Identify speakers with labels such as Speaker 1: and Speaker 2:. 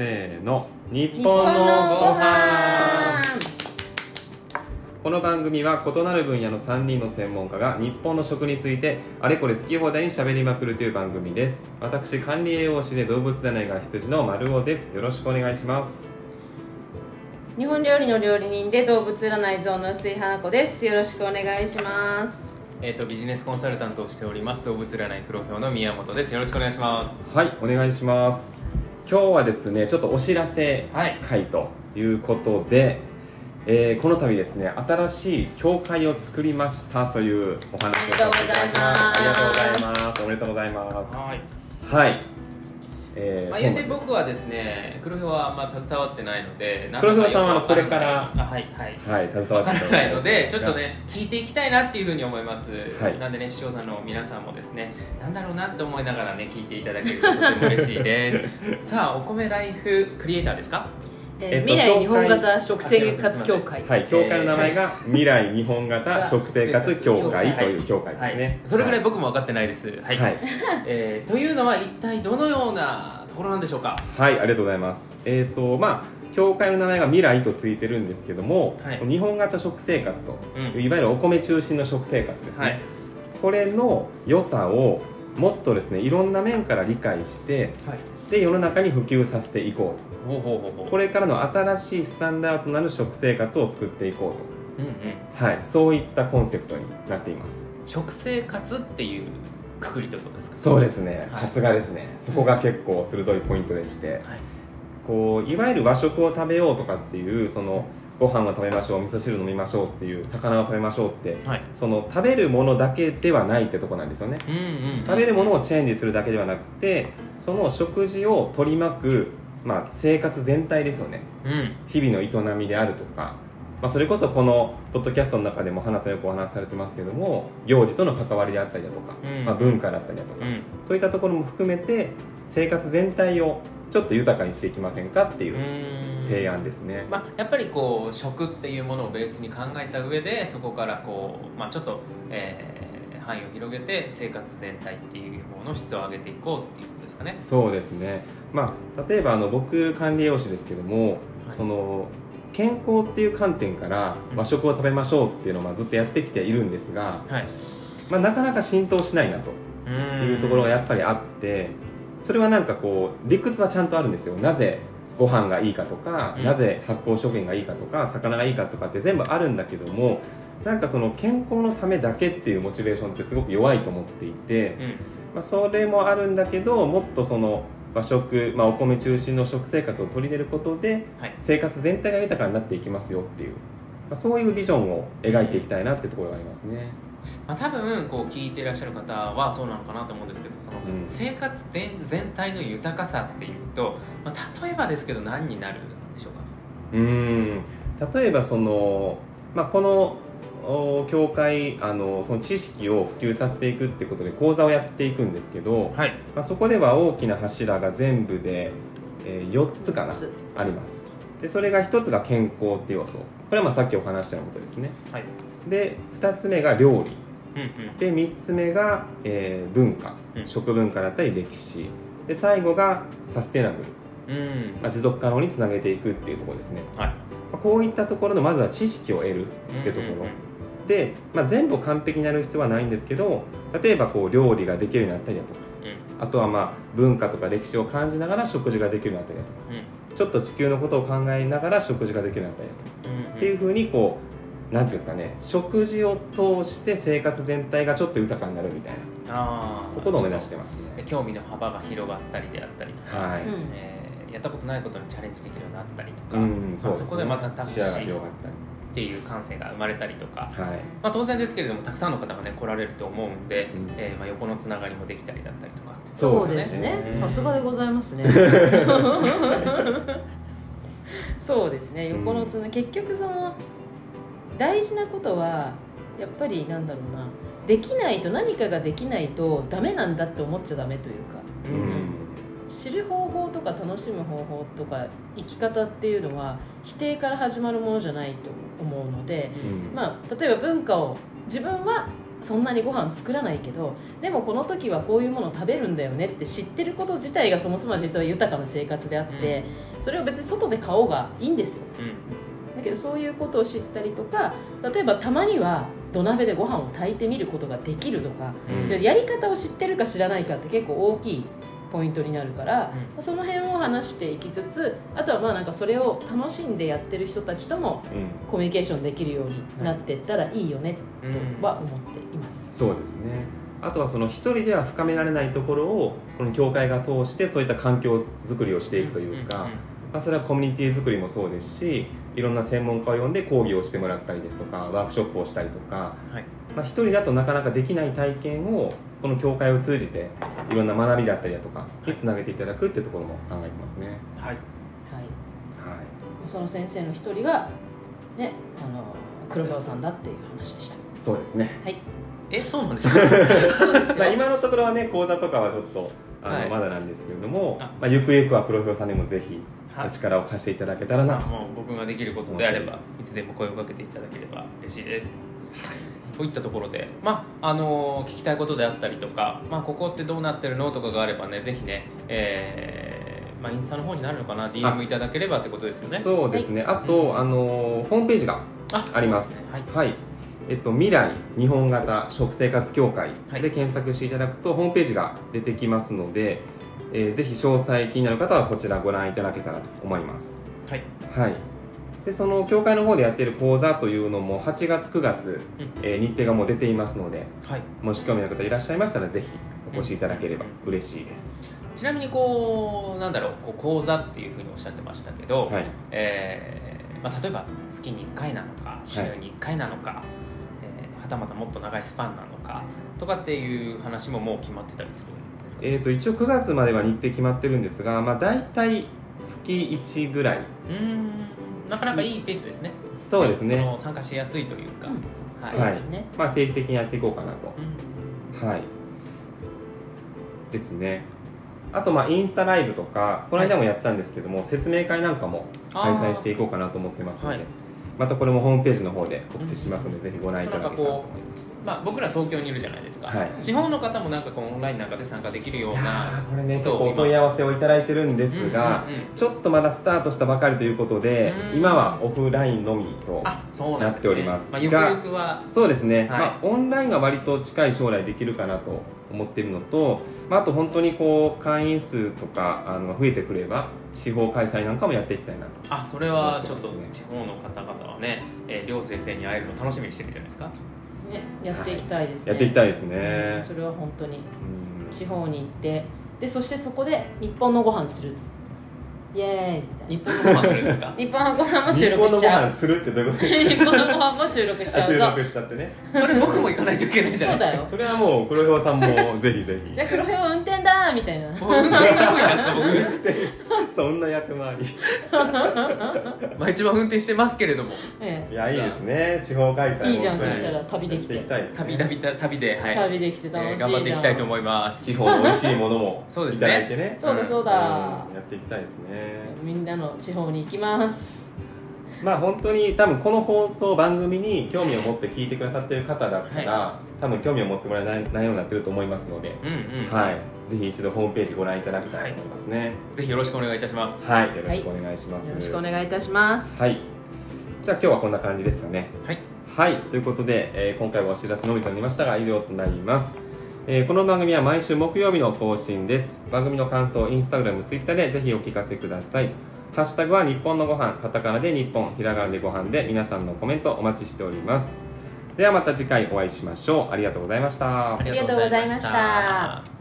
Speaker 1: せーの。日
Speaker 2: 日
Speaker 1: 本のご
Speaker 2: ご
Speaker 1: 飯。
Speaker 2: 飯
Speaker 1: この番組は異なる分野の3人の専門家が日本の食についてあれこれ好き放題に喋りまくるという番組です。私管理栄養士で動物占いが羊の丸尾です。よろしくお願いします。
Speaker 2: 日本料理の料理人で動物占い像の薄井花子です。よろしくお願いします。
Speaker 3: えー、とビジネスコンサルタントをしております。動物占い黒豹の宮本です。よろしくお願いします。
Speaker 1: はいお願いします今日はですねちょっとお知らせ
Speaker 3: はい。
Speaker 1: 会ということで、えーこの度ですね新しい教会を作りましたというお話をさせていただきます。ありがとうございます。おめでとうございます。
Speaker 3: はい、
Speaker 1: はい、えー
Speaker 3: まあ、言うて僕はですね黒豹はあんま携わってないので
Speaker 1: 黒豹さんはこれから
Speaker 3: あはいはい。
Speaker 1: はい携わって
Speaker 3: ないのでちょっとね聞いていきたいなっていうふうに思います、
Speaker 1: はい。
Speaker 3: なんでね視聴者の皆さんもですねなんだろうなって思いながらね聞いていただけるととても嬉しいです。さあお米ライフクリエイターですか？
Speaker 2: えー
Speaker 1: えっと
Speaker 2: 未来日本型食生活協会。
Speaker 1: はい、教会の名前が未来日本型食生活協会という協会。ですね、
Speaker 3: はい、それぐらい僕も分かってないです。はい、
Speaker 1: はい、
Speaker 3: えーというのは一体どのようなところなんでしょうか？
Speaker 1: はい、ありがとうございます。えっ、とまあ教会の名前が未来とついてるんですけども、
Speaker 3: はい。
Speaker 1: 日本型食生活と、
Speaker 3: うん。
Speaker 1: いわゆるお米中心の食生活ですね、
Speaker 3: はい。
Speaker 1: これの良さをもっとですねいろんな面から理解して
Speaker 3: はい
Speaker 1: で世の中に普及させていこう
Speaker 3: ほうほうほうほう。
Speaker 1: とこれからの新しいスタンダードとなる食生活を作っていこう
Speaker 3: うんうん。
Speaker 1: と、はい、そういったコンセプトになっています。
Speaker 3: 食生活っていうくくりということですか？
Speaker 1: そうですね。
Speaker 3: はい。
Speaker 1: さすがですね。そこが結構鋭いポイントでして、
Speaker 3: はい。
Speaker 1: こういわゆる和食を食べようとかっていうそのご飯を食べましょう味噌汁飲みましょうっていう魚を食べましょうって
Speaker 3: はい。
Speaker 1: その食べるものだけではないってとこなんですよね。
Speaker 3: うんうん。
Speaker 1: 食べるものをチェンジするだけではなくてその食事を取り巻く、まあ、生活全体ですよね。
Speaker 3: うん。
Speaker 1: 日々の営みであるとか、まあ、それこそこのポッドキャストの中でも花さんよくお話しされてますけども行事との関わりであったりだとか、
Speaker 3: うん。
Speaker 1: まあ、文化だったりだとか、
Speaker 3: うん。
Speaker 1: そういったところも含めて生活全体をちょっと豊かにしていきませんかっていう
Speaker 3: うん。
Speaker 1: 提案ですね、
Speaker 3: まあ、やっぱりこう食っていうものをベースに考えた上でそこからこう、まあ、ちょっと、えー範囲を広げて生活全体っていうものの質を上げていこうっていうことですかね。
Speaker 1: そうですね。まあ例えばあの僕管理栄養士ですけども、
Speaker 3: はい。
Speaker 1: その健康っていう観点から
Speaker 3: うん。
Speaker 1: 和食を食べましょうっていうのをまあずっとやってきているんですが、
Speaker 3: はい。
Speaker 1: まあ、なかなか浸透しないなというところがやっぱりあってそれはなんかこう理屈はちゃんとあるんですよ。なぜご飯がいいかとか、
Speaker 3: うん。
Speaker 1: なぜ発酵食品がいいかとか魚がいいかとかって全部あるんだけどもなんかその健康のためだけっていうモチベーションってすごく弱いと思っていて、
Speaker 3: うん。
Speaker 1: まあ、それもあるんだけどもっとその和食、まあ、お米中心の食生活を取り入れることで
Speaker 3: はい。
Speaker 1: 生活全体が豊かになっていきますよっていう、まあ、そういうビジョンを描いていきたいなってところがありますね。
Speaker 3: まあ、多分こう聞いていらっしゃる方はそうなのかなと思うんですけどその
Speaker 1: うん。
Speaker 3: 生活全全体の豊かさっていうと、まあ、例えばですけど何になるんでしょうか？
Speaker 1: うーん。例えばその、まあ、このお教会あのその知識を普及させていくってことで講座をやっていくんですけど、
Speaker 3: はい。
Speaker 1: まあ、そこでは大きな柱が全部で、えー4つかな。あります。でそれが1つが健康っていう要素。これはまあさっきお話したようなことですね。
Speaker 3: はい。
Speaker 1: で2つ目が料理。
Speaker 3: うんうん。
Speaker 1: で3つ目が、えー文化。
Speaker 3: うん。
Speaker 1: 食文化だったり歴史。で最後がサステナブル、
Speaker 3: うん。
Speaker 1: まあ、持続可能につなげていくっていうところですね。
Speaker 3: はい。
Speaker 1: まあこういったところのまずは知識を得るっていうところ、
Speaker 3: うんうんうん
Speaker 1: で、まあ、全部完璧になる必要はないんですけど例えばこう料理ができるようになったりだとかあとはまあ文化とか歴史を感じながら食事ができるようになったりだとか
Speaker 3: うん。
Speaker 1: ちょっと地球のことを考えながら食事ができるようになったりだとか
Speaker 3: うん
Speaker 1: っていうふうにこうなんていうんですかね食事を通して生活全体がちょっと豊かになるみたいな
Speaker 3: あ
Speaker 1: ころを目指してます。ね
Speaker 3: 興味の幅が広がったりであったりとか、
Speaker 1: はい、
Speaker 2: うん。
Speaker 3: えーやったことないことにチャレンジできるようになったりとか、
Speaker 1: うんそうですね。
Speaker 3: まあそこでまた楽しい。
Speaker 1: 視野が広がった
Speaker 3: っていう感性が生まれたりとか、
Speaker 1: りはい。
Speaker 3: まあ、当然ですけれどもたくさんの方がね来られると思うんで、
Speaker 1: うん。
Speaker 3: えーまあ、横のつながりもできたりだったりとかって。
Speaker 2: そうですね。
Speaker 3: うん。
Speaker 2: さすがでございますね。そうですね。横のつな、結局その大事なことはやっぱりなんだろうな。できないと何かができないとダメなんだって思っちゃダメというか。
Speaker 1: うん
Speaker 2: 知る方法とか楽しむ方法とか生き方っていうのは否定から始まるものじゃないと思うので、
Speaker 1: うん。
Speaker 2: まあ、例えば文化を自分はそんなにご飯作らないけどでもこの時はこういうものを食べるんだよねって知ってること自体がそもそも実は豊かな生活であって、それを別に外で買おうがいいんですよ。
Speaker 3: うん。
Speaker 2: だけどそういうことを知ったりとか例えばたまには土鍋でご飯を炊いてみることができるとか、
Speaker 1: うん。
Speaker 2: でやり方を知ってるか知らないかって結構大きいポイントになるから、
Speaker 3: う
Speaker 2: その辺を話していきつつあとはまあなんかそれを楽しんでやってる人たちとも
Speaker 1: うん。
Speaker 2: コミュニケーションできるようになっていったらいいよね
Speaker 3: うん。
Speaker 2: とは思っています。
Speaker 1: そうですね。あとはその一人では深められないところをこの教会が通してそういった環境づくりをしていくというか、まあ、それはコミュニティ作りもそうですしいろんな専門家を呼んで講義をしてもらったりですとかワークショップをしたりとか、
Speaker 3: はい。
Speaker 1: まあ、一人だとなかなかできない体験をこの教会を通じていろんな学びだったりだとかにつなげていただくっていうところも考えてますね。
Speaker 3: はい。
Speaker 2: はい、
Speaker 1: はい。
Speaker 2: その先生の一人が、ね、あの黒ひょうさんだっていう話でした。
Speaker 1: そうですね。
Speaker 2: はい、
Speaker 3: えそうなんですか？
Speaker 2: そうです
Speaker 1: まあ、
Speaker 2: よ。
Speaker 1: 今のところはね講座とかはちょっとあの、
Speaker 3: はい。
Speaker 1: まだなんですけれども
Speaker 3: あ。
Speaker 1: まあ、ゆくゆくは黒ひょうさんにもぜひ
Speaker 3: はい。
Speaker 1: お力を貸していただけたらな。と、
Speaker 3: もう僕ができることであればいつでも声をかけていただければ嬉しいですこういったところで、まああの聞きたいことであったりとか、まあ、ここってどうなってるのとかがあればねぜひね、えーまあ、インスタの方になるのかな DM いただければってことですよね。
Speaker 1: そうですね、あと、
Speaker 3: うん
Speaker 1: あのホームページが
Speaker 3: あ
Speaker 1: あります。
Speaker 3: そうでね。
Speaker 1: はい、えっと、未来日本型食生活協会
Speaker 3: はい。
Speaker 1: で検索していただくと、ホームページが出てきますので、えーぜひ詳細気になる方はこちらご覧いただけたらと思います。
Speaker 3: はい、
Speaker 1: はいでその協会の方でやっている講座というのも8月9月、
Speaker 3: うん。
Speaker 1: えー日程がもう出ていますので
Speaker 3: はい、
Speaker 1: もし興味のある方いらっしゃいましたらぜひお越しいただければ嬉しいです、
Speaker 3: ちなみにこうなんだろうこう講座っていうふうにおっしゃってましたけど、
Speaker 1: はい。
Speaker 3: えーまあ、例えば月に1回なのか週に1回なのか、えーはたまたもっと長いスパンなのかとかっていう話ももう決まってたりするんですか、
Speaker 1: えー、と一応9月までは日程決まってるんですが、まあ、大体月1ぐらい
Speaker 3: なかなかいいペースですね。
Speaker 1: そうですね、
Speaker 3: その参加しやすいというか、
Speaker 2: うん。
Speaker 3: はい。
Speaker 2: ね。
Speaker 1: まあ、定期的にやっていこうかなと。
Speaker 3: うん。
Speaker 1: はい。ですね。あとまあインスタライブとかこの間もやったんですけども、説明会なんかも開催していこうかなと思ってますので、
Speaker 3: はい
Speaker 1: またこれもホームページの方で告知しますので、ぜひご覧いただけたらと思います。
Speaker 3: まあ、僕ら東京にいるじゃないですか、
Speaker 1: はい。
Speaker 3: 地方の方もなんかこうオンラインなんかで参加できるような
Speaker 1: ーこれね結お問い合わせをいただいてるんですが、
Speaker 3: うんうんうん
Speaker 1: ちょっとまだスタートしたばかりということで、
Speaker 3: うん。
Speaker 1: 今はオフラインのみと
Speaker 3: あそうな
Speaker 1: っております。
Speaker 3: まあ、ゆく
Speaker 1: が
Speaker 3: ゆくは。
Speaker 1: そうですね、
Speaker 3: はい。
Speaker 1: まあ、オンラインは割と近い将来できるかなと思っているのと、まあ、あと本当にこう会員数とかあの増えてくれば地方開催なんかもやっていきたいなと。
Speaker 3: あそれはちょっと地方の方々はね、えー、両先生に会えるの楽しみにしてるんじゃないですか？
Speaker 2: ね、やっていきたいですね。
Speaker 1: やっていきたいです
Speaker 2: うん
Speaker 1: ね
Speaker 2: それは本当に。
Speaker 1: うん。
Speaker 2: 地方に行って、でそしてそこで日本のご飯する。イエーイみたい
Speaker 3: 日本のご飯するんですか？
Speaker 2: な。日本のご飯も収
Speaker 1: 日本のご
Speaker 2: 録しちゃう。
Speaker 1: 飯するってどういうこと？
Speaker 2: 日本のご飯も収録しちゃうぞ。
Speaker 1: 収録しちゃってね。
Speaker 3: それ僕も行かないといけないじゃないですか。
Speaker 2: そうだよ。
Speaker 1: それはもう黒ひょうさんもぜひぜひ。
Speaker 2: じゃあ黒ひょう運転だーみたいな。
Speaker 1: そんな役回り。
Speaker 3: 僕、まあ、一番運転してますけれども。
Speaker 2: え
Speaker 1: いやいいですね。地方開催も
Speaker 2: いいじゃんそしたら旅できて。
Speaker 1: やっていきたいですね。
Speaker 3: 旅旅旅で、はい。
Speaker 2: え旅できて楽しいじゃん。
Speaker 3: えー頑張っていきたいと思います。
Speaker 1: 地方の美味しいものも
Speaker 3: そうですね。
Speaker 1: いただいてね。
Speaker 2: そうだそうだ。
Speaker 1: うんやっていきたいですね
Speaker 2: みんなの地方に行きます。
Speaker 1: まあ本当に多分この放送番組に興味を持って聞いてくださってる方だったら、多分興味を持ってもらえない内容になってると思いますので、
Speaker 3: うんうん、
Speaker 1: はい、ぜひ一度ホームページご覧いただきたいと思いますね
Speaker 3: ぜひよろしくお願いいたします。
Speaker 1: はい、よろしくお願いします、
Speaker 2: よろしくお願いいたします。
Speaker 1: はい。じゃあ今日はこんな感じですかね。
Speaker 3: はい。
Speaker 1: はい。ということで、えー今回はお知らせのみとなりましたが以上となりますえーこの番組は毎週木曜日の更新です。番組の感想インスタグラムツイッターでぜひお聞かせください。ハッシュタグは日本のご飯カタカナで日本ひらがなでご飯で皆さんのコメントお待ちしております。ではまた次回お会いしましょう。ありがとうございました。
Speaker 3: あり
Speaker 2: がとうございました。